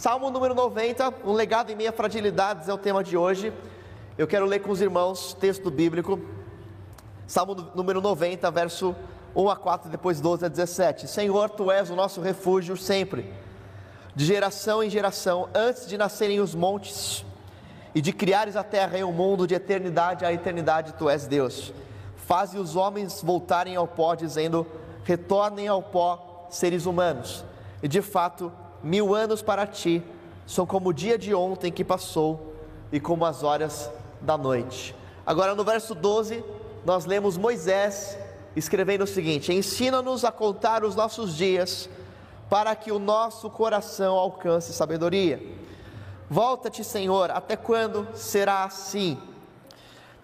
Salmo número 90, um legado em minha fragilidades é o tema de hoje. Eu quero ler com os irmãos texto bíblico. Salmo número 90, verso 1 a 4, depois 12 a 17. Senhor, tu és o nosso refúgio sempre, de geração em geração, antes de nascerem os montes e de criares a terra e o mundo, de eternidade a eternidade, tu és Deus. Faze os homens voltarem ao pó, dizendo: retornem ao pó, seres humanos. E de fato, mil anos para ti são como o dia de ontem que passou e como as horas da noite. Agora no verso 12, nós lemos Moisés escrevendo o seguinte: Ensina-nos a contar os nossos dias, para que o nosso coração alcance sabedoria. Volta-te, Senhor, até quando será assim?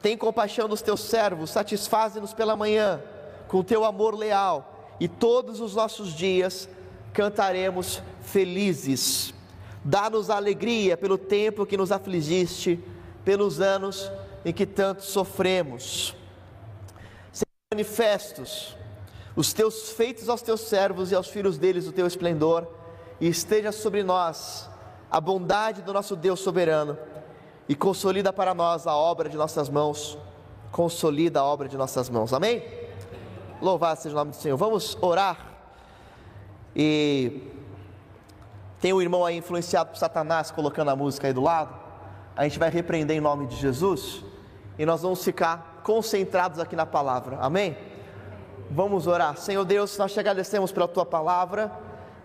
Tem compaixão dos teus servos, satisfaze-nos pela manhã com teu amor leal, e todos os nossos dias cantaremos felizes. Dá-nos alegria pelo tempo que nos afligiste, pelos anos em que tanto sofremos. Sejam manifestos os teus feitos aos teus servos e aos filhos deles o teu esplendor, e esteja sobre nós a bondade do nosso Deus soberano e consolida para nós a obra de nossas mãos, consolida a obra de nossas mãos, amém? Louvado seja o nome do Senhor. Vamos orar. E tem um irmão aí influenciado por Satanás colocando a música aí do lado. A gente vai repreender em nome de Jesus e nós vamos ficar concentrados aqui na palavra, amém? Vamos orar. Senhor Deus, nós te agradecemos pela tua palavra,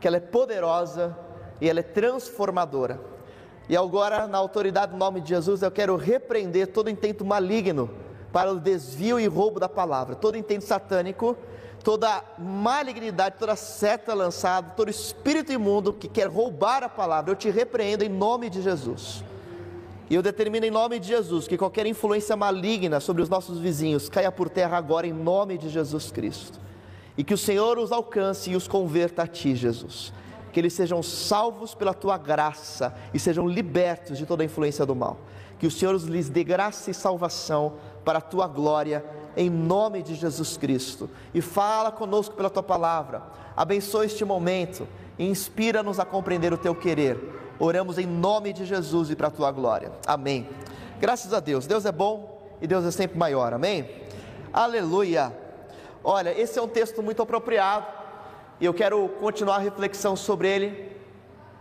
que ela é poderosa e ela é transformadora. E agora, na autoridade do nome de Jesus, eu quero repreender todo intento maligno para o desvio e roubo da palavra, todo intento satânico, toda malignidade, toda seta lançada, todo espírito imundo que quer roubar a palavra, eu te repreendo em nome de Jesus. E eu determino em nome de Jesus que qualquer influência maligna sobre os nossos vizinhos caia por terra agora em nome de Jesus Cristo. E que o Senhor os alcance e os converta a ti, Jesus que eles sejam salvos pela tua graça e sejam libertos de toda a influência do mal. Que o Senhor lhes dê graça e salvação para a tua glória, em nome de Jesus Cristo. E fala conosco pela tua palavra, abençoa este momento e inspira-nos a compreender o teu querer. Oramos em nome de Jesus e para a tua glória. Amém. Graças a Deus, Deus é bom e Deus é sempre maior. Amém. Aleluia. Olha, esse é um texto muito apropriado e eu quero continuar a reflexão sobre ele,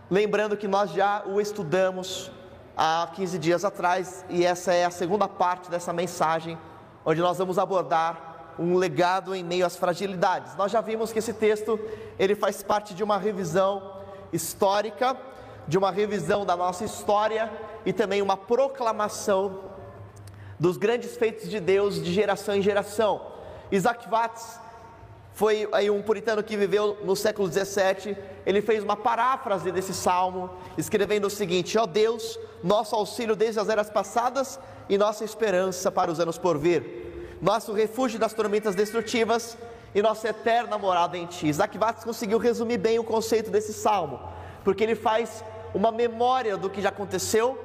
lembrando que nós já o estudamos há 15 dias atrás, e essa é a segunda parte dessa mensagem, onde nós vamos abordar um legado em meio às fragilidades. Nós já vimos que esse texto, ele faz parte de uma revisão histórica, de uma revisão da nossa história e também uma proclamação dos grandes feitos de Deus de geração em geração. Isaac Watts foi aí um puritano que viveu no século 17, ele fez uma paráfrase desse salmo, escrevendo o seguinte: Ó oh Deus, nosso auxílio desde as eras passadas e nossa esperança para os anos por vir, nosso refúgio das tormentas destrutivas e nossa eterna morada em Ti. Isaac Watts conseguiu resumir bem o conceito desse salmo, porque ele faz uma memória do que já aconteceu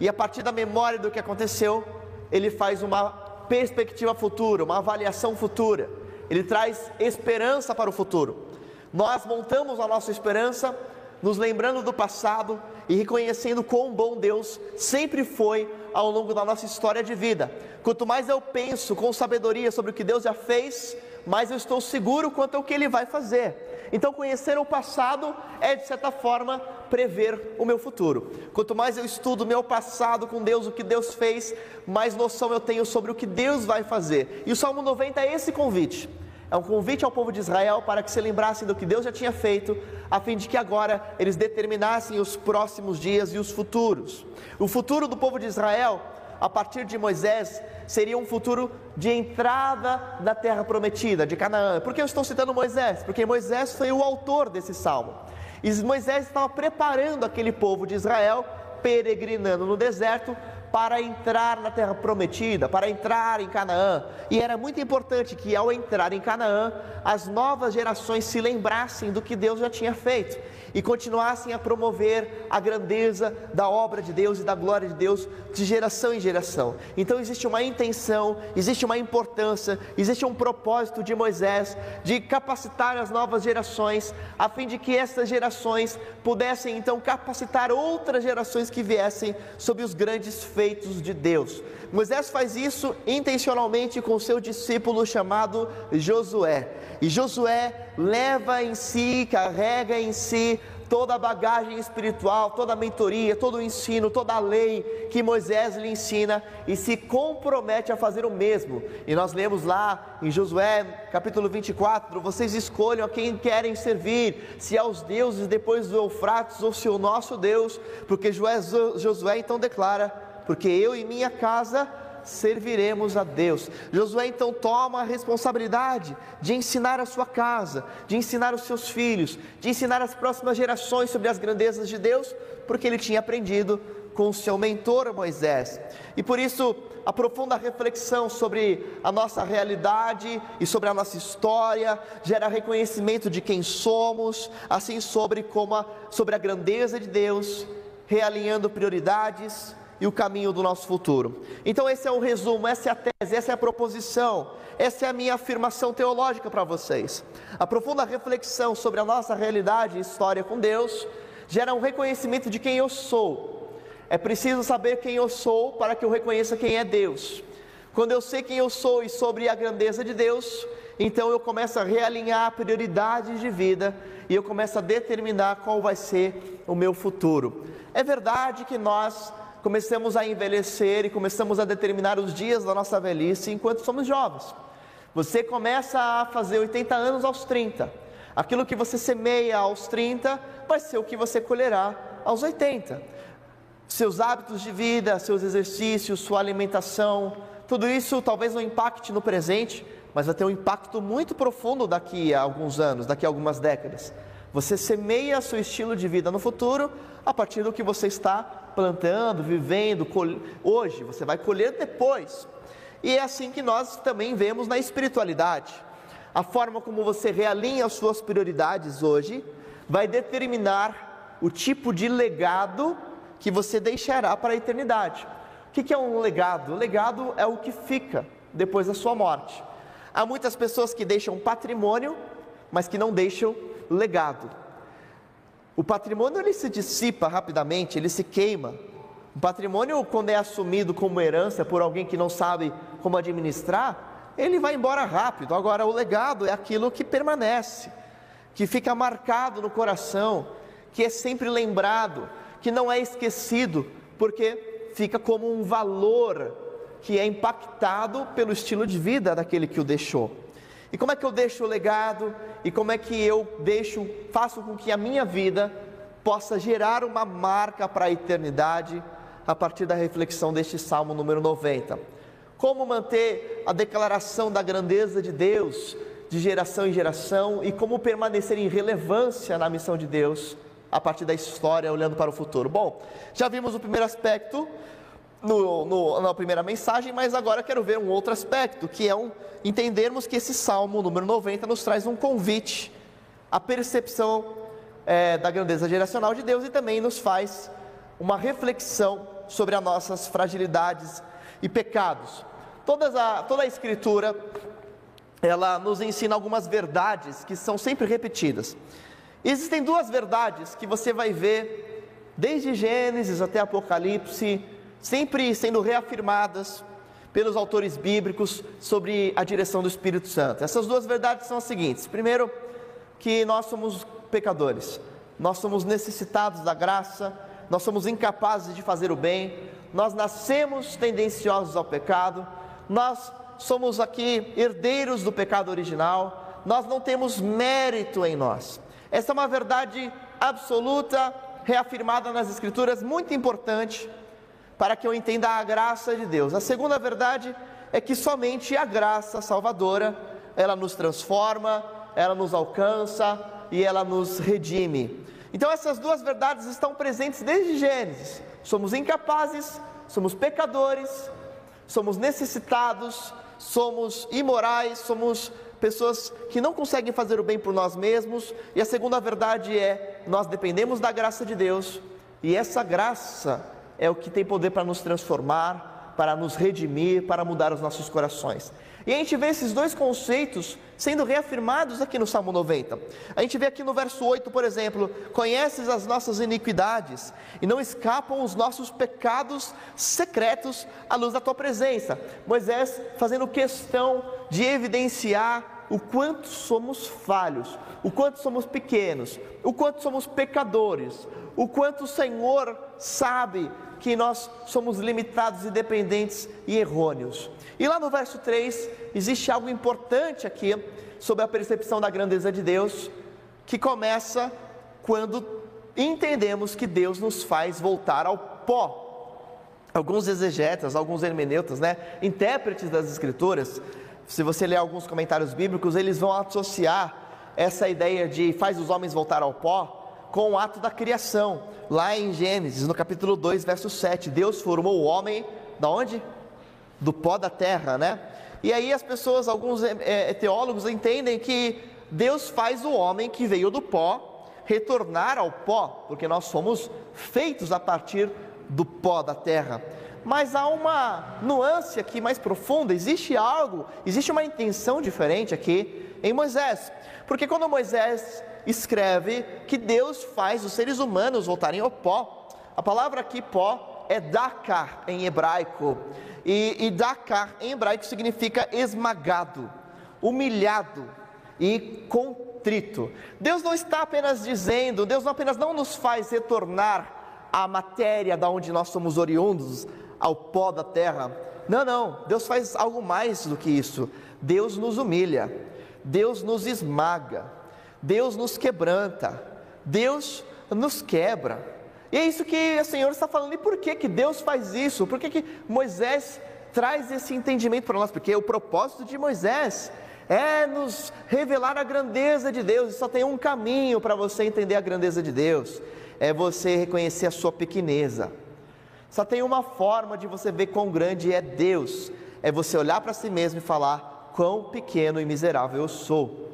e a partir da memória do que aconteceu, ele faz uma perspectiva futura, uma avaliação futura ele traz esperança para o futuro. Nós montamos a nossa esperança nos lembrando do passado e reconhecendo quão bom Deus sempre foi ao longo da nossa história de vida. Quanto mais eu penso com sabedoria sobre o que Deus já fez, mais eu estou seguro quanto ao que Ele vai fazer. Então, conhecer o passado é, de certa forma, prever o meu futuro. Quanto mais eu estudo o meu passado com Deus, o que Deus fez, mais noção eu tenho sobre o que Deus vai fazer. E o Salmo 90 é esse convite é um convite ao povo de Israel para que se lembrassem do que Deus já tinha feito, a fim de que agora eles determinassem os próximos dias e os futuros. O futuro do povo de Israel, a partir de Moisés, seria um futuro de entrada na terra prometida, de Canaã. Por que eu estou citando Moisés? Porque Moisés foi o autor desse salmo. E Moisés estava preparando aquele povo de Israel, peregrinando no deserto, para entrar na terra prometida, para entrar em Canaã. E era muito importante que ao entrar em Canaã, as novas gerações se lembrassem do que Deus já tinha feito e continuassem a promover a grandeza da obra de Deus e da glória de Deus de geração em geração. Então existe uma intenção, existe uma importância, existe um propósito de Moisés de capacitar as novas gerações, a fim de que essas gerações pudessem então capacitar outras gerações que viessem sob os grandes feitos de Deus. Moisés faz isso intencionalmente com seu discípulo chamado Josué. E Josué leva em si, carrega em si toda a bagagem espiritual, toda a mentoria, todo o ensino, toda a lei que Moisés lhe ensina e se compromete a fazer o mesmo. E nós lemos lá em Josué, capítulo 24: vocês escolham a quem querem servir, se aos deuses depois do Eufrates ou se o nosso Deus, porque Josué então declara: porque eu e minha casa serviremos a Deus. Josué então toma a responsabilidade de ensinar a sua casa, de ensinar os seus filhos, de ensinar as próximas gerações sobre as grandezas de Deus, porque ele tinha aprendido com o seu mentor Moisés. E por isso, a profunda reflexão sobre a nossa realidade e sobre a nossa história gera reconhecimento de quem somos, assim sobre como a, sobre a grandeza de Deus, realinhando prioridades, e o caminho do nosso futuro. Então, esse é o resumo, essa é a tese, essa é a proposição, essa é a minha afirmação teológica para vocês. A profunda reflexão sobre a nossa realidade e história com Deus gera um reconhecimento de quem eu sou. É preciso saber quem eu sou para que eu reconheça quem é Deus. Quando eu sei quem eu sou e sobre a grandeza de Deus, então eu começo a realinhar prioridades de vida e eu começo a determinar qual vai ser o meu futuro. É verdade que nós começamos a envelhecer e começamos a determinar os dias da nossa velhice enquanto somos jovens. Você começa a fazer 80 anos aos 30. Aquilo que você semeia aos 30 vai ser o que você colherá aos 80. Seus hábitos de vida, seus exercícios, sua alimentação, tudo isso talvez não impacte no presente, mas vai ter um impacto muito profundo daqui a alguns anos, daqui a algumas décadas. Você semeia seu estilo de vida no futuro a partir do que você está plantando, vivendo, hoje, você vai colher depois. E é assim que nós também vemos na espiritualidade. A forma como você realinha as suas prioridades hoje vai determinar o tipo de legado que você deixará para a eternidade. O que é um legado? Legado é o que fica depois da sua morte. Há muitas pessoas que deixam patrimônio, mas que não deixam legado. O patrimônio ele se dissipa rapidamente, ele se queima. O patrimônio, quando é assumido como herança por alguém que não sabe como administrar, ele vai embora rápido. Agora, o legado é aquilo que permanece, que fica marcado no coração, que é sempre lembrado, que não é esquecido, porque fica como um valor que é impactado pelo estilo de vida daquele que o deixou. E como é que eu deixo o legado? E como é que eu deixo, faço com que a minha vida possa gerar uma marca para a eternidade a partir da reflexão deste Salmo número 90? Como manter a declaração da grandeza de Deus de geração em geração e como permanecer em relevância na missão de Deus a partir da história, olhando para o futuro? Bom, já vimos o primeiro aspecto no, no, na primeira mensagem, mas agora quero ver um outro aspecto, que é um, entendermos que esse salmo número 90 nos traz um convite à percepção é, da grandeza geracional de Deus e também nos faz uma reflexão sobre as nossas fragilidades e pecados. A, toda a Escritura ela nos ensina algumas verdades que são sempre repetidas. Existem duas verdades que você vai ver desde Gênesis até Apocalipse sempre sendo reafirmadas pelos autores bíblicos sobre a direção do Espírito Santo. Essas duas verdades são as seguintes: primeiro, que nós somos pecadores, nós somos necessitados da graça, nós somos incapazes de fazer o bem, nós nascemos tendenciosos ao pecado, nós somos aqui herdeiros do pecado original, nós não temos mérito em nós. Essa é uma verdade absoluta, reafirmada nas Escrituras, muito importante para que eu entenda a graça de Deus. A segunda verdade é que somente a graça salvadora, ela nos transforma, ela nos alcança e ela nos redime. Então essas duas verdades estão presentes desde Gênesis. Somos incapazes, somos pecadores, somos necessitados, somos imorais, somos pessoas que não conseguem fazer o bem por nós mesmos. E a segunda verdade é: nós dependemos da graça de Deus, e essa graça é o que tem poder para nos transformar, para nos redimir, para mudar os nossos corações. E a gente vê esses dois conceitos sendo reafirmados aqui no Salmo 90. A gente vê aqui no verso 8, por exemplo: Conheces as nossas iniquidades e não escapam os nossos pecados secretos à luz da tua presença. Moisés fazendo questão de evidenciar o quanto somos falhos, o quanto somos pequenos, o quanto somos pecadores, o quanto o Senhor sabe que nós somos limitados e dependentes e errôneos. E lá no verso 3, existe algo importante aqui sobre a percepção da grandeza de Deus, que começa quando entendemos que Deus nos faz voltar ao pó. Alguns exegetas, alguns hermeneutas, né, intérpretes das escrituras, se você ler alguns comentários bíblicos, eles vão associar essa ideia de faz os homens voltar ao pó com o ato da criação. Lá em Gênesis, no capítulo 2, verso 7, Deus formou o homem da onde? Do pó da terra, né? E aí as pessoas, alguns é, teólogos entendem que Deus faz o homem que veio do pó retornar ao pó, porque nós somos feitos a partir do pó da terra. Mas há uma nuance aqui mais profunda, existe algo, existe uma intenção diferente aqui em Moisés. Porque quando Moisés escreve que Deus faz os seres humanos voltarem ao pó. A palavra aqui pó é dakar em hebraico. E, e dakar em hebraico significa esmagado, humilhado e contrito. Deus não está apenas dizendo, Deus não apenas não nos faz retornar à matéria da onde nós somos oriundos, ao pó da terra. Não, não, Deus faz algo mais do que isso. Deus nos humilha, Deus nos esmaga, Deus nos quebranta, Deus nos quebra. E é isso que o Senhor está falando. E por que, que Deus faz isso? Por que, que Moisés traz esse entendimento para nós? Porque o propósito de Moisés é nos revelar a grandeza de Deus. E só tem um caminho para você entender a grandeza de Deus: é você reconhecer a sua pequeneza. Só tem uma forma de você ver quão grande é Deus: é você olhar para si mesmo e falar quão pequeno e miserável eu sou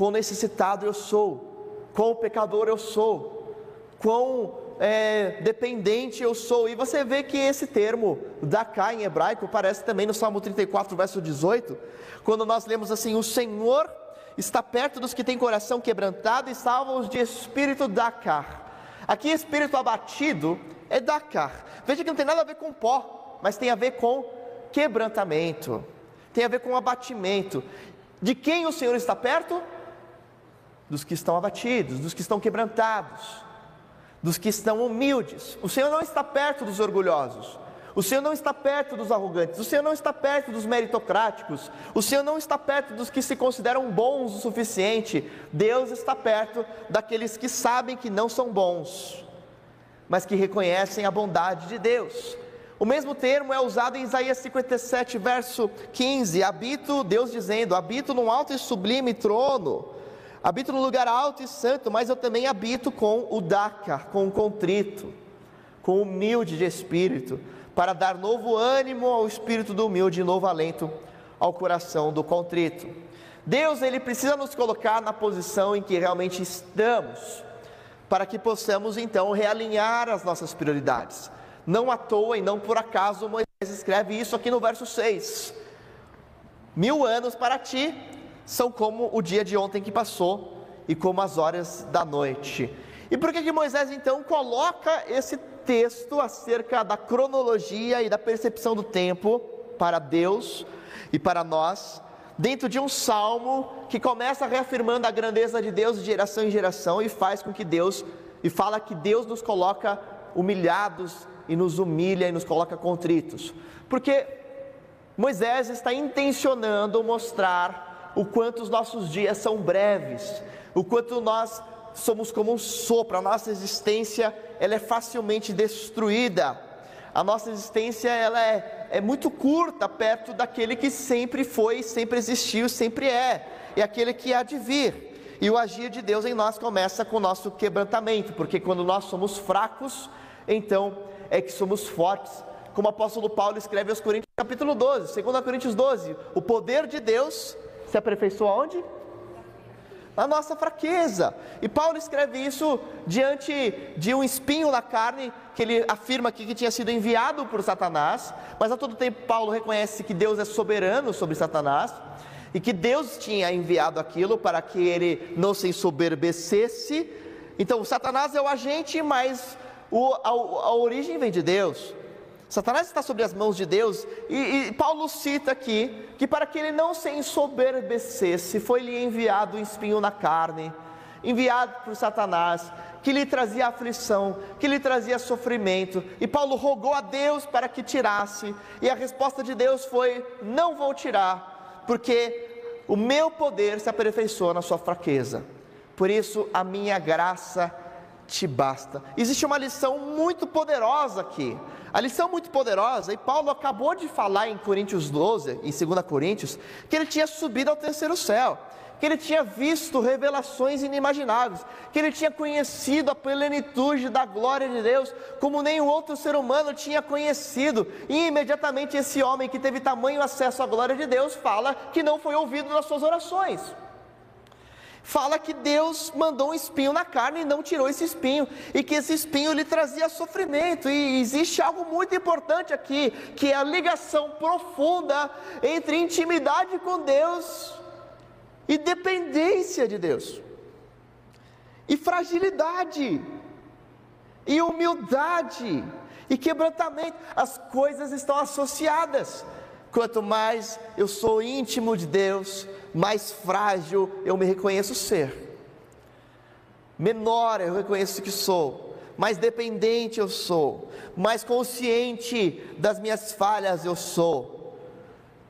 quão necessitado eu sou, quão pecador eu sou, quão é, dependente eu sou. E você vê que esse termo, daká em hebraico, parece também no Salmo 34, verso 18, quando nós lemos assim: O Senhor está perto dos que têm coração quebrantado e salva-os de espírito dakar. Aqui, espírito abatido é dakar. Veja que não tem nada a ver com pó, mas tem a ver com quebrantamento, tem a ver com abatimento. De quem o Senhor está perto? Dos que estão abatidos, dos que estão quebrantados, dos que estão humildes. O Senhor não está perto dos orgulhosos. O Senhor não está perto dos arrogantes, o Senhor não está perto dos meritocráticos, o Senhor não está perto dos que se consideram bons o suficiente. Deus está perto daqueles que sabem que não são bons, mas que reconhecem a bondade de Deus. O mesmo termo é usado em Isaías 57, verso 15: habito, Deus dizendo, habito num alto e sublime trono Habito no lugar alto e santo, mas eu também habito com o Dakar, com o contrito, com o humilde de espírito, para dar novo ânimo ao espírito do humilde e novo alento ao coração do contrito. Deus, ele precisa nos colocar na posição em que realmente estamos, para que possamos então realinhar as nossas prioridades. Não à toa e não por acaso Moisés escreve isso aqui no verso 6. Mil anos para ti, são como o dia de ontem que passou e como as horas da noite. E por que, que Moisés então coloca esse texto acerca da cronologia e da percepção do tempo para Deus e para nós, dentro de um salmo que começa reafirmando a grandeza de Deus de geração em geração e faz com que Deus, e fala que Deus nos coloca humilhados e nos humilha e nos coloca contritos? Porque Moisés está intencionando mostrar o quanto os nossos dias são breves, o quanto nós somos como um sopro, a nossa existência ela é facilmente destruída, a nossa existência ela é, é muito curta perto daquele que sempre foi, sempre existiu, sempre é, e aquele que há de vir. E o agir de Deus em nós começa com o nosso quebrantamento, porque quando nós somos fracos, então é que somos fortes. Como o apóstolo Paulo escreve aos Coríntios, capítulo 12, 2 Coríntios 12: o poder de Deus se aperfeiçoa onde? Na nossa fraqueza. E Paulo escreve isso diante de um espinho na carne, que ele afirma aqui que tinha sido enviado por Satanás, mas a todo tempo Paulo reconhece que Deus é soberano sobre Satanás e que Deus tinha enviado aquilo para que ele não se ensoberbecesse. Então, Satanás é o agente, mas o, a, a origem vem de Deus. Satanás está sobre as mãos de Deus, e, e, Paulo cita aqui que para que ele não se ensoberbecesse, foi-lhe enviado um espinho na carne, enviado por Satanás, que lhe trazia aflição, que lhe trazia sofrimento, e Paulo rogou a Deus para que tirasse, e a resposta de Deus foi: Não vou tirar, porque o meu poder se aperfeiçoa na sua fraqueza, por isso a minha graça te basta. Existe uma lição muito poderosa aqui. A lição muito poderosa, e Paulo acabou de falar em Coríntios 12, em 2 Coríntios, que ele tinha subido ao terceiro céu, que ele tinha visto revelações inimagináveis, que ele tinha conhecido a plenitude da glória de Deus, como nenhum outro ser humano tinha conhecido, e imediatamente esse homem que teve tamanho acesso à glória de Deus fala que não foi ouvido nas suas orações fala que Deus mandou um espinho na carne e não tirou esse espinho, e que esse espinho lhe trazia sofrimento. E existe algo muito importante aqui, que é a ligação profunda entre intimidade com Deus e dependência de Deus. E fragilidade, e humildade, e quebrantamento, as coisas estão associadas. Quanto mais eu sou íntimo de Deus, mais frágil eu me reconheço ser. Menor eu reconheço que sou, mais dependente eu sou, mais consciente das minhas falhas eu sou.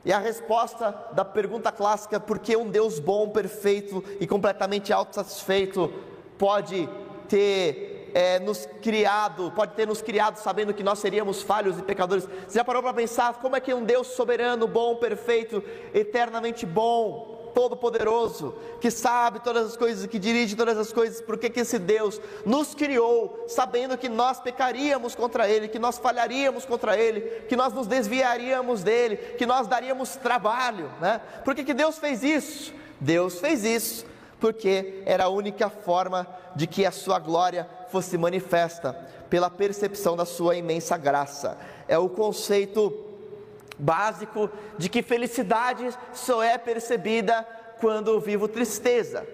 E a resposta da pergunta clássica, por que um Deus bom, perfeito e completamente autossatisfeito pode ter é, nos criado, pode ter nos criado sabendo que nós seríamos falhos e pecadores. Você já parou para pensar como é que um Deus soberano, bom, perfeito, eternamente bom, todo-poderoso, que sabe todas as coisas, que dirige todas as coisas, por que, que esse Deus nos criou sabendo que nós pecaríamos contra Ele, que nós falharíamos contra Ele, que nós nos desviaríamos dele, que nós daríamos trabalho, né? Por que, que Deus fez isso? Deus fez isso porque era a única forma de que a sua glória fosse manifesta, pela percepção da sua imensa graça. É o conceito básico de que felicidade só é percebida quando vivo tristeza.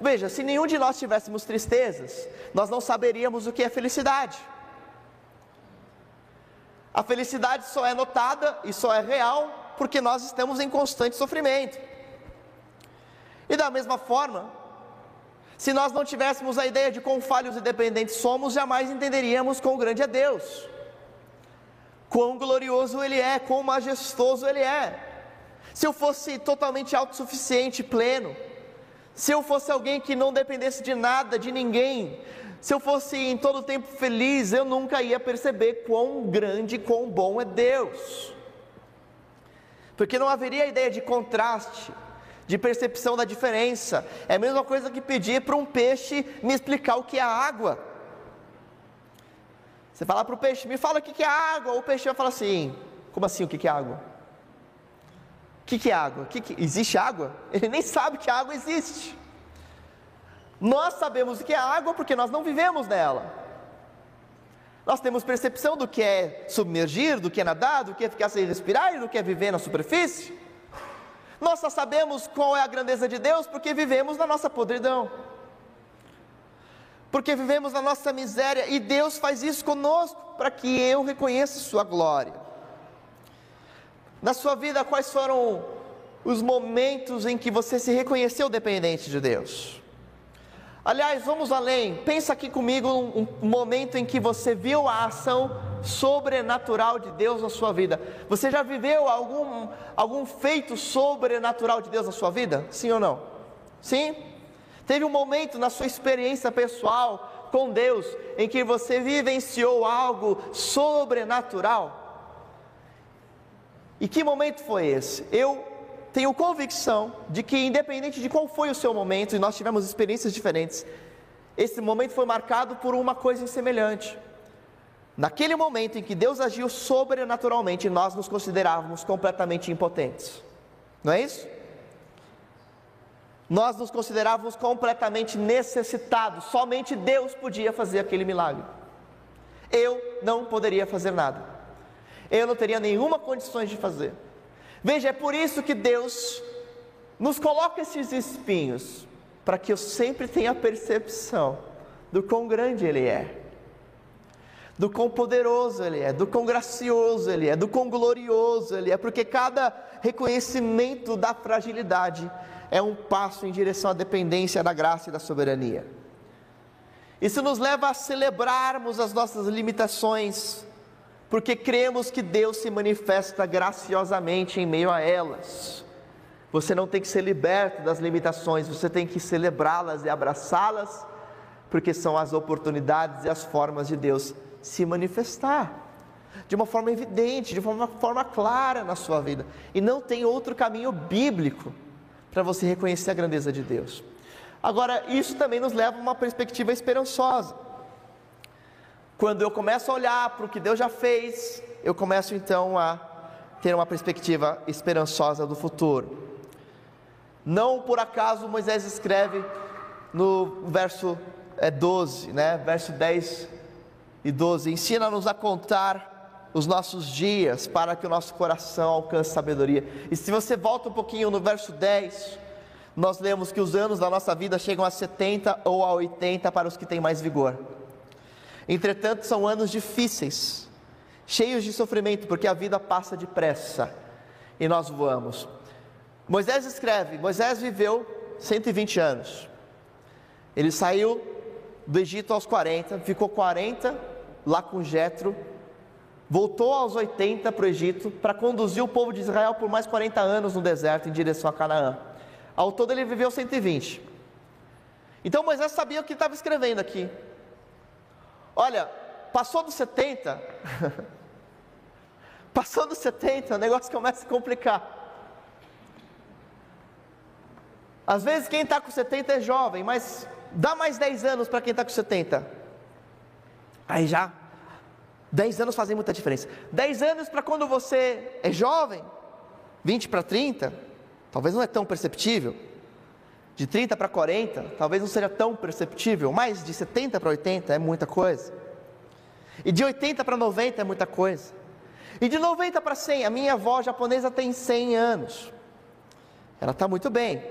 Veja, se nenhum de nós tivéssemos tristezas, nós não saberíamos o que é felicidade. A felicidade só é notada e só é real porque nós estamos em constante sofrimento. E da mesma forma, se nós não tivéssemos a ideia de quão falhos e dependentes somos, jamais entenderíamos quão grande é Deus, quão glorioso Ele é, quão majestoso Ele é. Se eu fosse totalmente autossuficiente, pleno, se eu fosse alguém que não dependesse de nada, de ninguém, se eu fosse em todo tempo feliz, eu nunca ia perceber quão grande, quão bom é Deus, porque não haveria ideia de contraste de percepção da diferença. É a mesma coisa que pedir para um peixe me explicar o que é água. Você fala para o peixe, me fala o que é água, o peixe vai falar assim: como assim o que é água? O que é água? Que que... Existe água? Ele nem sabe que água existe. Nós sabemos o que é água porque nós não vivemos nela. Nós temos percepção do que é submergir, do que é nadar, do que é ficar sem respirar e do que é viver na superfície. Nós só sabemos qual é a grandeza de Deus porque vivemos na nossa podridão, porque vivemos na nossa miséria e Deus faz isso conosco para que eu reconheça Sua glória. Na sua vida, quais foram os momentos em que você se reconheceu dependente de Deus? Aliás, vamos além, pensa aqui comigo um, um momento em que você viu a ação sobrenatural de Deus na sua vida. Você já viveu algum, algum feito sobrenatural de Deus na sua vida? Sim ou não? Sim? Teve um momento na sua experiência pessoal com Deus em que você vivenciou algo sobrenatural? E que momento foi esse? Eu tenho convicção de que, independente de qual foi o seu momento, e nós tivemos experiências diferentes, esse momento foi marcado por uma coisa semelhante. Naquele momento em que Deus agiu sobrenaturalmente, nós nos considerávamos completamente impotentes. Não é isso? Nós nos considerávamos completamente necessitados, somente Deus podia fazer aquele milagre. Eu não poderia fazer nada. Eu não teria nenhuma condições de fazer. Veja, é por isso que Deus nos coloca esses espinhos, para que eu sempre tenha a percepção do quão grande Ele é, do quão poderoso Ele é, do quão gracioso Ele é, do quão glorioso Ele é, porque cada reconhecimento da fragilidade é um passo em direção à dependência da graça e da soberania. Isso nos leva a celebrarmos as nossas limitações, porque cremos que Deus se manifesta graciosamente em meio a elas. Você não tem que ser liberto das limitações, você tem que celebrá-las e abraçá-las, porque são as oportunidades e as formas de Deus se manifestar de uma forma evidente, de uma forma clara na sua vida. E não tem outro caminho bíblico para você reconhecer a grandeza de Deus. Agora, isso também nos leva a uma perspectiva esperançosa. Quando eu começo a olhar para o que Deus já fez, eu começo então a ter uma perspectiva esperançosa do futuro. Não por acaso Moisés escreve no verso 12, é, né? verso 10 e 12: Ensina-nos a contar os nossos dias para que o nosso coração alcance sabedoria. E se você volta um pouquinho no verso 10, nós lemos que os anos da nossa vida chegam a 70 ou a 80 para os que têm mais vigor. Entretanto, são anos difíceis, cheios de sofrimento, porque a vida passa depressa e nós voamos. Moisés escreve: Moisés viveu 120 anos. Ele saiu do Egito aos 40, ficou 40 lá com Jetro, voltou aos 80 para o Egito para conduzir o povo de Israel por mais 40 anos no deserto em direção a Canaã. Ao todo ele viveu 120. Então Moisés sabia o que estava escrevendo aqui. Olha, passou dos 70, passou dos 70, o negócio começa a complicar. Às vezes quem está com 70 é jovem, mas dá mais 10 anos para quem está com 70. Aí já, 10 anos fazem muita diferença. 10 anos para quando você é jovem, 20 para 30, talvez não é tão perceptível. De 30 para 40, talvez não seja tão perceptível, mas de 70 para 80 é muita coisa. E de 80 para 90 é muita coisa. E de 90 para 100, a minha avó japonesa tem 100 anos. Ela está muito bem.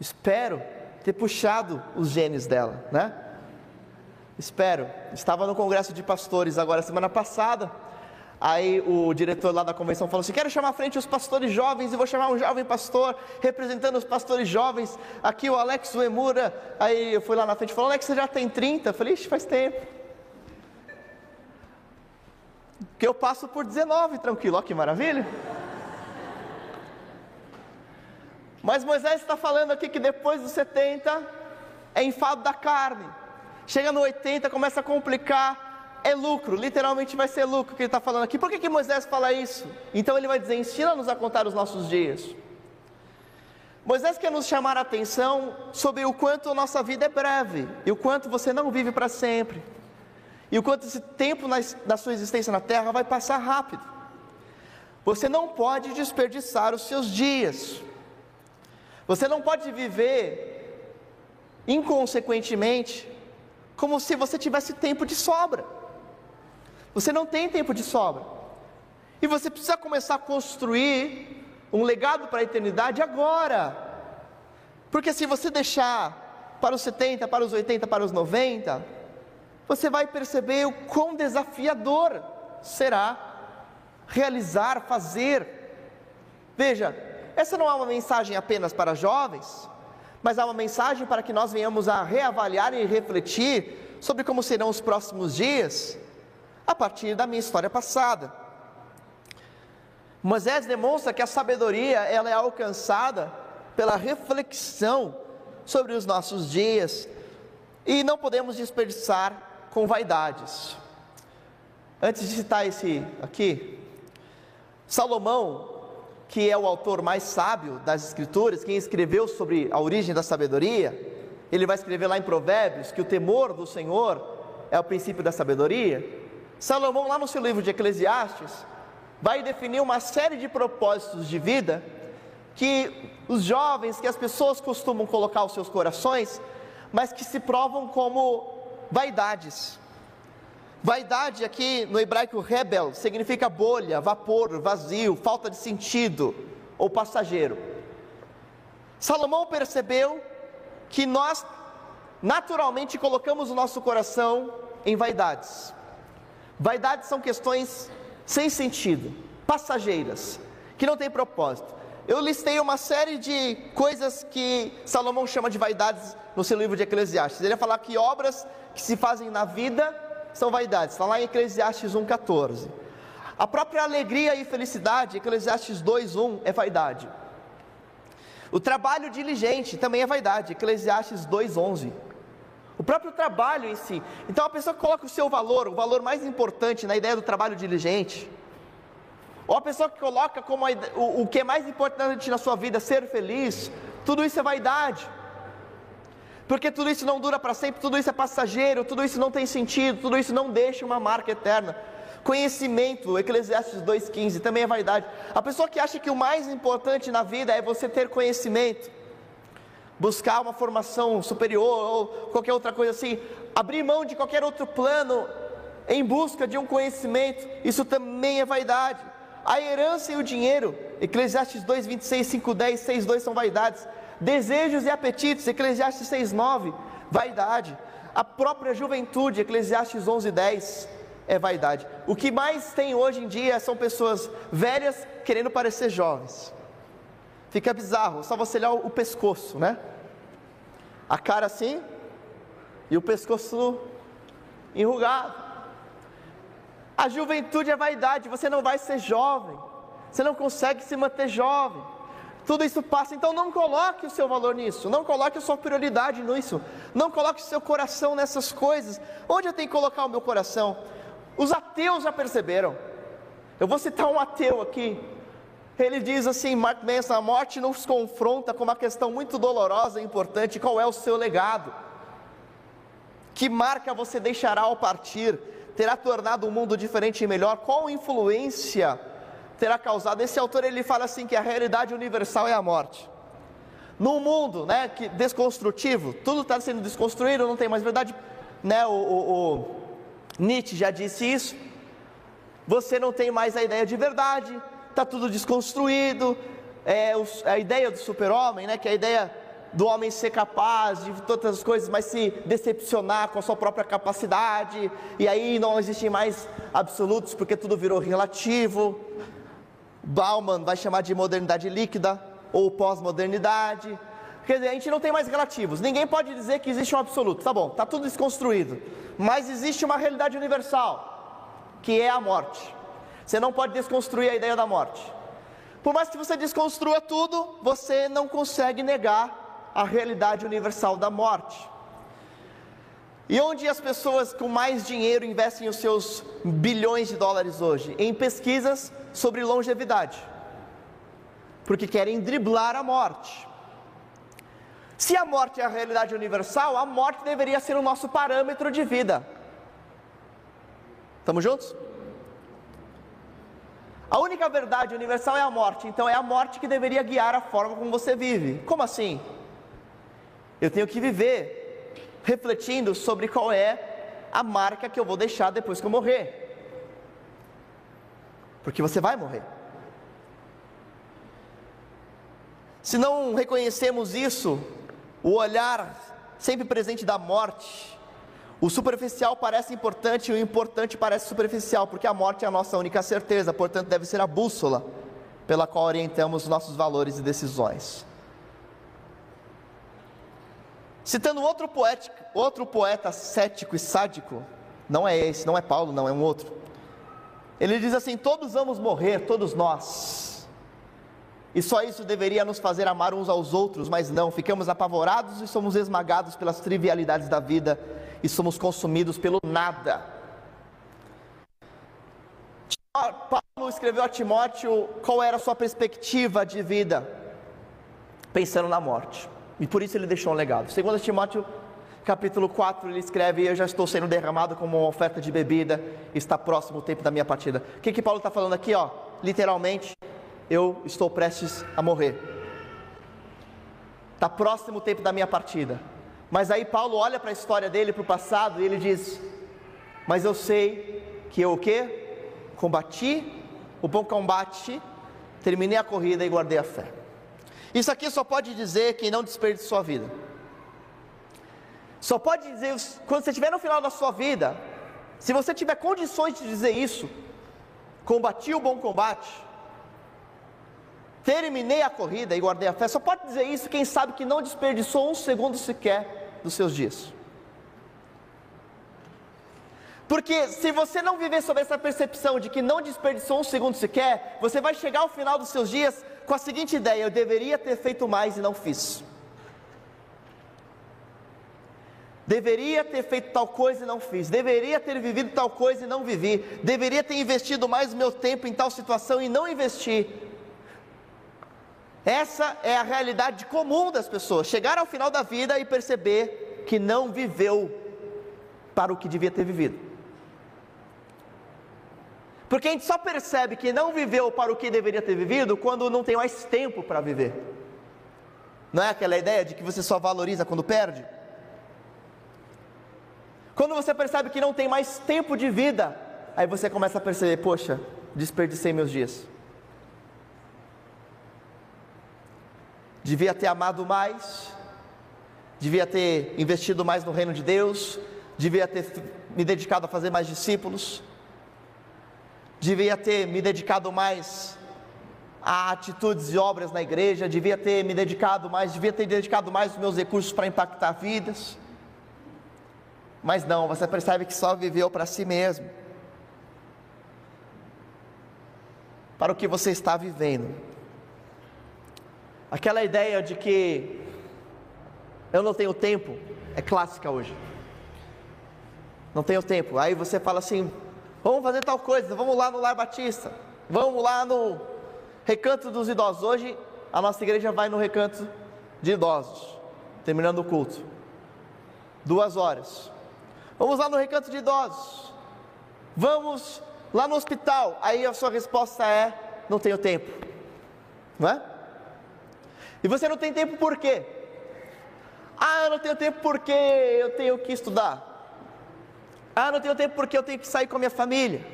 Espero ter puxado os genes dela, né? Espero. Estava no congresso de pastores agora semana passada. Aí o diretor lá da convenção falou assim: quero chamar à frente os pastores jovens e vou chamar um jovem pastor representando os pastores jovens. Aqui o Alex Uemura. Aí eu fui lá na frente e falou: Alex, você já tem 30? Eu falei: Ixi, faz tempo. Que eu passo por 19, tranquilo. Olha que maravilha. Mas Moisés está falando aqui que depois dos 70 é enfado da carne. Chega no 80, começa a complicar é lucro, literalmente vai ser lucro que ele está falando aqui. Por que, que Moisés fala isso? Então ele vai dizer: ensina-nos a contar os nossos dias. Moisés quer nos chamar a atenção sobre o quanto a nossa vida é breve e o quanto você não vive para sempre, e o quanto esse tempo na, da sua existência na terra vai passar rápido. Você não pode desperdiçar os seus dias, você não pode viver inconsequentemente como se você tivesse tempo de sobra. Você não tem tempo de sobra. E você precisa começar a construir um legado para a eternidade agora. Porque se você deixar para os 70, para os 80, para os 90, você vai perceber o quão desafiador será realizar, fazer. Veja, essa não é uma mensagem apenas para jovens, mas é uma mensagem para que nós venhamos a reavaliar e refletir sobre como serão os próximos dias a partir da minha história passada. Moisés demonstra que a sabedoria ela é alcançada pela reflexão sobre os nossos dias e não podemos desperdiçar com vaidades. Antes de citar esse aqui, Salomão, que é o autor mais sábio das Escrituras, quem escreveu sobre a origem da sabedoria, ele vai escrever lá em Provérbios que o temor do Senhor é o princípio da sabedoria. Salomão, lá no seu livro de Eclesiastes, vai definir uma série de propósitos de vida que os jovens, que as pessoas costumam colocar aos seus corações, mas que se provam como vaidades. Vaidade aqui no hebraico rebel significa bolha, vapor, vazio, falta de sentido ou passageiro. Salomão percebeu que nós naturalmente colocamos o nosso coração em vaidades. Vaidades são questões sem sentido, passageiras, que não têm propósito. Eu listei uma série de coisas que Salomão chama de vaidades no seu livro de Eclesiastes. Ele vai falar que obras que se fazem na vida são vaidades. Está lá em Eclesiastes 1,14. A própria alegria e felicidade, Eclesiastes 2,1 é vaidade. O trabalho diligente também é vaidade, Eclesiastes 2,11. O próprio trabalho em si. Então a pessoa coloca o seu valor, o valor mais importante na ideia do trabalho diligente, ou a pessoa que coloca como a, o, o que é mais importante na sua vida, ser feliz, tudo isso é vaidade porque tudo isso não dura para sempre, tudo isso é passageiro, tudo isso não tem sentido, tudo isso não deixa uma marca eterna. Conhecimento, Eclesiastes 2,15, também é vaidade. A pessoa que acha que o mais importante na vida é você ter conhecimento, buscar uma formação superior ou qualquer outra coisa assim, abrir mão de qualquer outro plano em busca de um conhecimento, isso também é vaidade. A herança e o dinheiro, Eclesiastes 2, 26, 5, 10, 6, 2 são vaidades desejos e apetites, Eclesiastes 6:9, vaidade. A própria juventude, Eclesiastes 11:10, é vaidade. O que mais tem hoje em dia são pessoas velhas querendo parecer jovens. Fica bizarro, só você olhar o pescoço, né? A cara assim e o pescoço enrugado. A juventude é vaidade, você não vai ser jovem, você não consegue se manter jovem tudo isso passa. Então não coloque o seu valor nisso, não coloque a sua prioridade nisso, não coloque o seu coração nessas coisas. Onde eu tenho que colocar o meu coração? Os ateus já perceberam. Eu vou citar um ateu aqui. Ele diz assim: Mark Manson, a morte nos confronta com uma questão muito dolorosa e importante: qual é o seu legado? Que marca você deixará ao partir? Terá tornado o mundo diferente e melhor? Qual influência terá causado. Esse autor ele fala assim que a realidade universal é a morte. No mundo, né, que desconstrutivo, tudo está sendo desconstruído, não tem mais verdade, né? O, o, o Nietzsche já disse isso. Você não tem mais a ideia de verdade, está tudo desconstruído. É, a ideia do super-homem, né, que é a ideia do homem ser capaz de todas as coisas, mas se decepcionar com a sua própria capacidade, e aí não existem mais absolutos porque tudo virou relativo. Bauman vai chamar de modernidade líquida ou pós-modernidade. Quer dizer, a gente não tem mais relativos. Ninguém pode dizer que existe um absoluto. Tá bom, tá tudo desconstruído. Mas existe uma realidade universal, que é a morte. Você não pode desconstruir a ideia da morte. Por mais que você desconstrua tudo, você não consegue negar a realidade universal da morte. E onde as pessoas com mais dinheiro investem os seus bilhões de dólares hoje? Em pesquisas sobre longevidade, porque querem driblar a morte. Se a morte é a realidade universal, a morte deveria ser o nosso parâmetro de vida. Estamos juntos? A única verdade universal é a morte, então é a morte que deveria guiar a forma como você vive. Como assim? Eu tenho que viver refletindo sobre qual é a marca que eu vou deixar depois que eu morrer porque você vai morrer. Se não reconhecemos isso, o olhar sempre presente da morte, o superficial parece importante e o importante parece superficial, porque a morte é a nossa única certeza, portanto, deve ser a bússola pela qual orientamos nossos valores e decisões. Citando outro, poético, outro poeta cético e sádico, não é esse, não é Paulo, não é um outro. Ele diz assim: todos vamos morrer, todos nós. E só isso deveria nos fazer amar uns aos outros, mas não, ficamos apavorados e somos esmagados pelas trivialidades da vida e somos consumidos pelo nada. Paulo escreveu a Timóteo qual era a sua perspectiva de vida, pensando na morte. E por isso ele deixou um legado. Segundo Timóteo, capítulo 4, ele escreve: Eu já estou sendo derramado como uma oferta de bebida, está próximo o tempo da minha partida. O que, que Paulo está falando aqui? Ó, literalmente, eu estou prestes a morrer. Está próximo o tempo da minha partida. Mas aí Paulo olha para a história dele, para o passado, e ele diz: Mas eu sei que eu o quê? Combati o bom combate, terminei a corrida e guardei a fé. Isso aqui só pode dizer quem não desperdiçou a vida. Só pode dizer quando você estiver no final da sua vida, se você tiver condições de dizer isso, combati o bom combate, terminei a corrida e guardei a fé. Só pode dizer isso quem sabe que não desperdiçou um segundo sequer dos seus dias. Porque se você não viver sob essa percepção de que não desperdiçou um segundo sequer, você vai chegar ao final dos seus dias com a seguinte ideia: eu deveria ter feito mais e não fiz. Deveria ter feito tal coisa e não fiz. Deveria ter vivido tal coisa e não vivi. Deveria ter investido mais meu tempo em tal situação e não investi. Essa é a realidade comum das pessoas. Chegar ao final da vida e perceber que não viveu para o que devia ter vivido. Porque a gente só percebe que não viveu para o que deveria ter vivido quando não tem mais tempo para viver. Não é aquela ideia de que você só valoriza quando perde? Quando você percebe que não tem mais tempo de vida, aí você começa a perceber: poxa, desperdicei meus dias. Devia ter amado mais, devia ter investido mais no reino de Deus, devia ter me dedicado a fazer mais discípulos devia ter me dedicado mais a atitudes e obras na igreja, devia ter me dedicado mais, devia ter dedicado mais os meus recursos para impactar vidas. Mas não, você percebe que só viveu para si mesmo. Para o que você está vivendo. Aquela ideia de que eu não tenho tempo é clássica hoje. Não tenho tempo. Aí você fala assim: Vamos fazer tal coisa, vamos lá no Lar Batista, vamos lá no Recanto dos Idosos. Hoje a nossa igreja vai no Recanto de Idosos, terminando o culto. Duas horas. Vamos lá no Recanto de Idosos. Vamos lá no hospital. Aí a sua resposta é: não tenho tempo. Não é? E você não tem tempo por quê? Ah, eu não tenho tempo porque eu tenho que estudar. Ah, não tenho tempo porque eu tenho que sair com a minha família.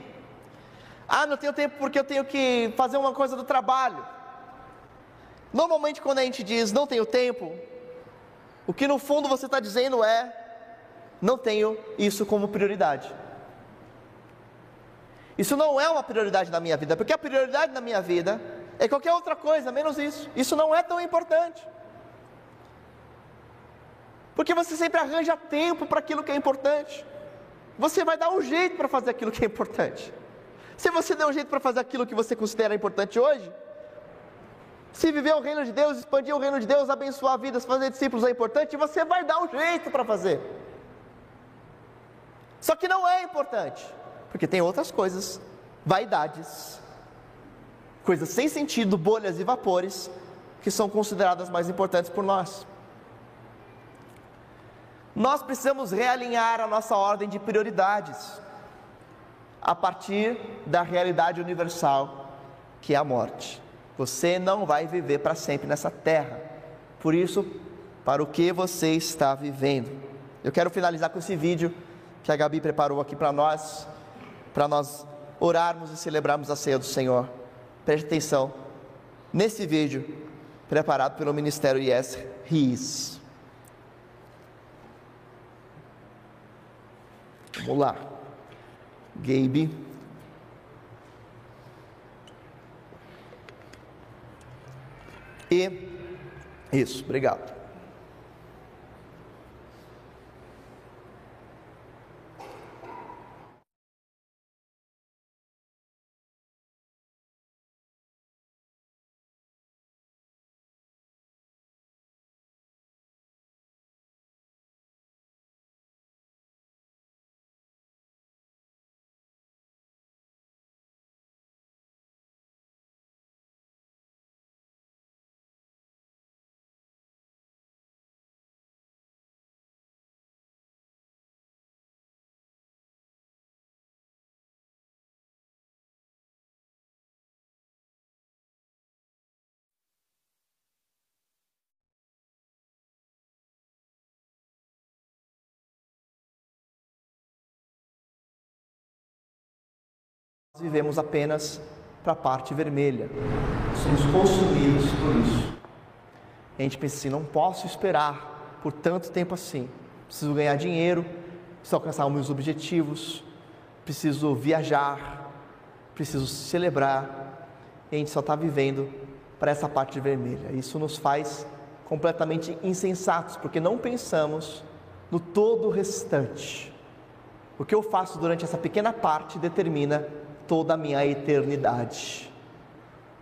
Ah, não tenho tempo porque eu tenho que fazer uma coisa do trabalho. Normalmente, quando a gente diz não tenho tempo, o que no fundo você está dizendo é: não tenho isso como prioridade. Isso não é uma prioridade na minha vida, porque a prioridade na minha vida é qualquer outra coisa, menos isso. Isso não é tão importante. Porque você sempre arranja tempo para aquilo que é importante. Você vai dar um jeito para fazer aquilo que é importante. Se você der um jeito para fazer aquilo que você considera importante hoje, se viver o reino de Deus, expandir o reino de Deus, abençoar vidas, fazer discípulos é importante, você vai dar um jeito para fazer. Só que não é importante, porque tem outras coisas, vaidades, coisas sem sentido, bolhas e vapores, que são consideradas mais importantes por nós. Nós precisamos realinhar a nossa ordem de prioridades a partir da realidade universal que é a morte. Você não vai viver para sempre nessa terra. Por isso, para o que você está vivendo? Eu quero finalizar com esse vídeo que a Gabi preparou aqui para nós, para nós orarmos e celebrarmos a ceia do Senhor. Preste atenção nesse vídeo preparado pelo Ministério Yes. Vamos lá. Gabe. E isso, obrigado. Vivemos apenas para a parte vermelha. Somos consumidos por isso. A gente pensa assim: não posso esperar por tanto tempo assim. Preciso ganhar dinheiro, preciso alcançar meus objetivos, preciso viajar, preciso celebrar. E a gente só está vivendo para essa parte vermelha. Isso nos faz completamente insensatos, porque não pensamos no todo o restante. O que eu faço durante essa pequena parte determina toda a minha eternidade.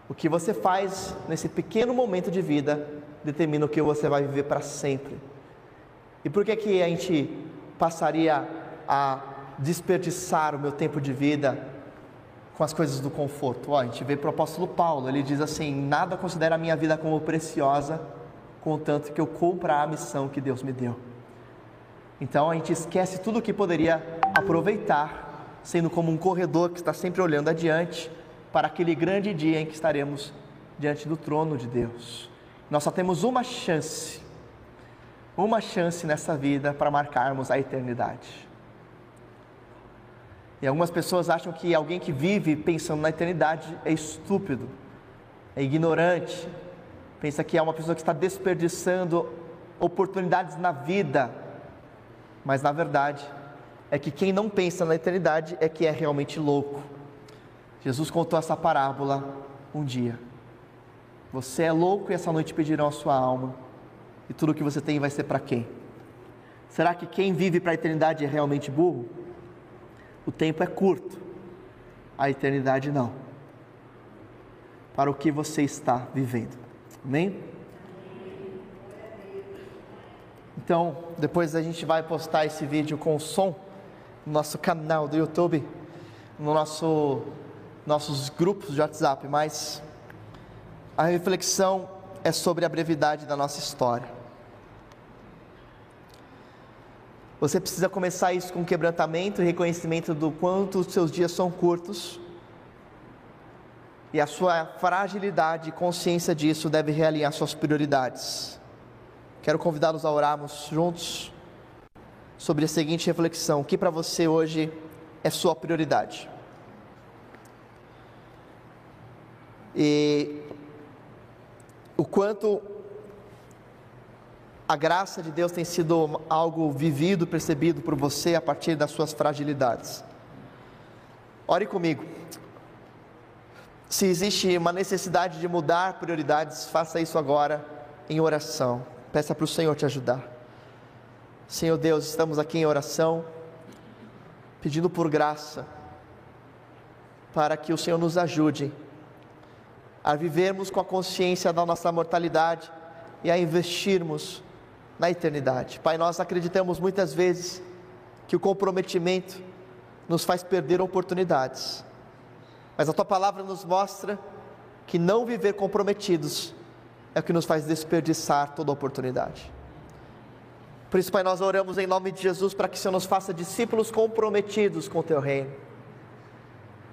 O que você faz nesse pequeno momento de vida determina o que você vai viver para sempre. E por que que a gente passaria a desperdiçar o meu tempo de vida com as coisas do conforto? Ó, a gente vê para o apóstolo Paulo, ele diz assim: Nada considera a minha vida como preciosa, contanto que eu cumpra a missão que Deus me deu. Então a gente esquece tudo o que poderia aproveitar sendo como um corredor que está sempre olhando adiante para aquele grande dia em que estaremos diante do trono de Deus. Nós só temos uma chance, uma chance nessa vida para marcarmos a eternidade. E algumas pessoas acham que alguém que vive pensando na eternidade é estúpido, é ignorante, pensa que é uma pessoa que está desperdiçando oportunidades na vida, mas na verdade, é que quem não pensa na eternidade é que é realmente louco. Jesus contou essa parábola um dia. Você é louco e essa noite pedirão a sua alma, e tudo que você tem vai ser para quem? Será que quem vive para a eternidade é realmente burro? O tempo é curto, a eternidade não. Para o que você está vivendo. Amém? Então, depois a gente vai postar esse vídeo com som no nosso canal do YouTube, no nosso nossos grupos de WhatsApp, mas a reflexão é sobre a brevidade da nossa história. Você precisa começar isso com quebrantamento e reconhecimento do quanto os seus dias são curtos. E a sua fragilidade e consciência disso deve realinhar suas prioridades. Quero convidá-los a orarmos juntos sobre a seguinte reflexão: o que para você hoje é sua prioridade? E o quanto a graça de Deus tem sido algo vivido, percebido por você a partir das suas fragilidades. Ore comigo. Se existe uma necessidade de mudar prioridades, faça isso agora em oração. Peça para o Senhor te ajudar. Senhor Deus, estamos aqui em oração, pedindo por graça, para que o Senhor nos ajude a vivermos com a consciência da nossa mortalidade e a investirmos na eternidade. Pai, nós acreditamos muitas vezes que o comprometimento nos faz perder oportunidades, mas a tua palavra nos mostra que não viver comprometidos é o que nos faz desperdiçar toda oportunidade. Por isso, Pai, nós oramos em nome de Jesus para que o Senhor nos faça discípulos comprometidos com o Teu reino,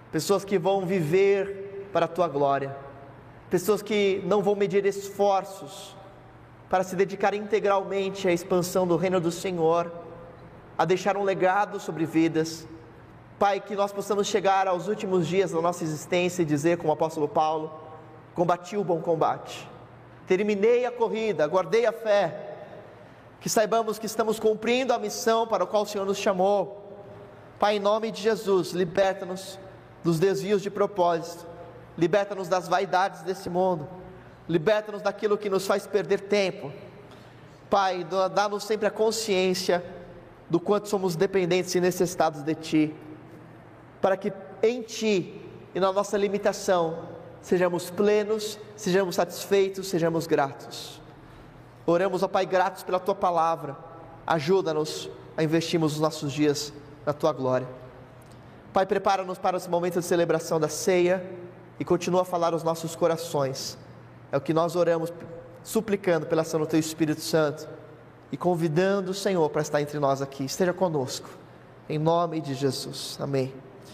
pessoas que vão viver para a Tua glória, pessoas que não vão medir esforços para se dedicar integralmente à expansão do reino do Senhor, a deixar um legado sobre vidas. Pai, que nós possamos chegar aos últimos dias da nossa existência e dizer, como o apóstolo Paulo: combati o bom combate, terminei a corrida, guardei a fé que saibamos que estamos cumprindo a missão para a qual o Senhor nos chamou. Pai, em nome de Jesus, liberta-nos dos desvios de propósito, liberta-nos das vaidades desse mundo, liberta-nos daquilo que nos faz perder tempo. Pai, dá-nos sempre a consciência do quanto somos dependentes e necessitados de Ti, para que em Ti e na nossa limitação sejamos plenos, sejamos satisfeitos, sejamos gratos. Oramos, ó Pai, gratos pela tua palavra. Ajuda-nos a investirmos os nossos dias na tua glória. Pai, prepara-nos para esse momento de celebração da ceia e continua a falar aos nossos corações. É o que nós oramos, suplicando pela ação do teu Espírito Santo e convidando o Senhor para estar entre nós aqui. Esteja conosco. Em nome de Jesus. Amém.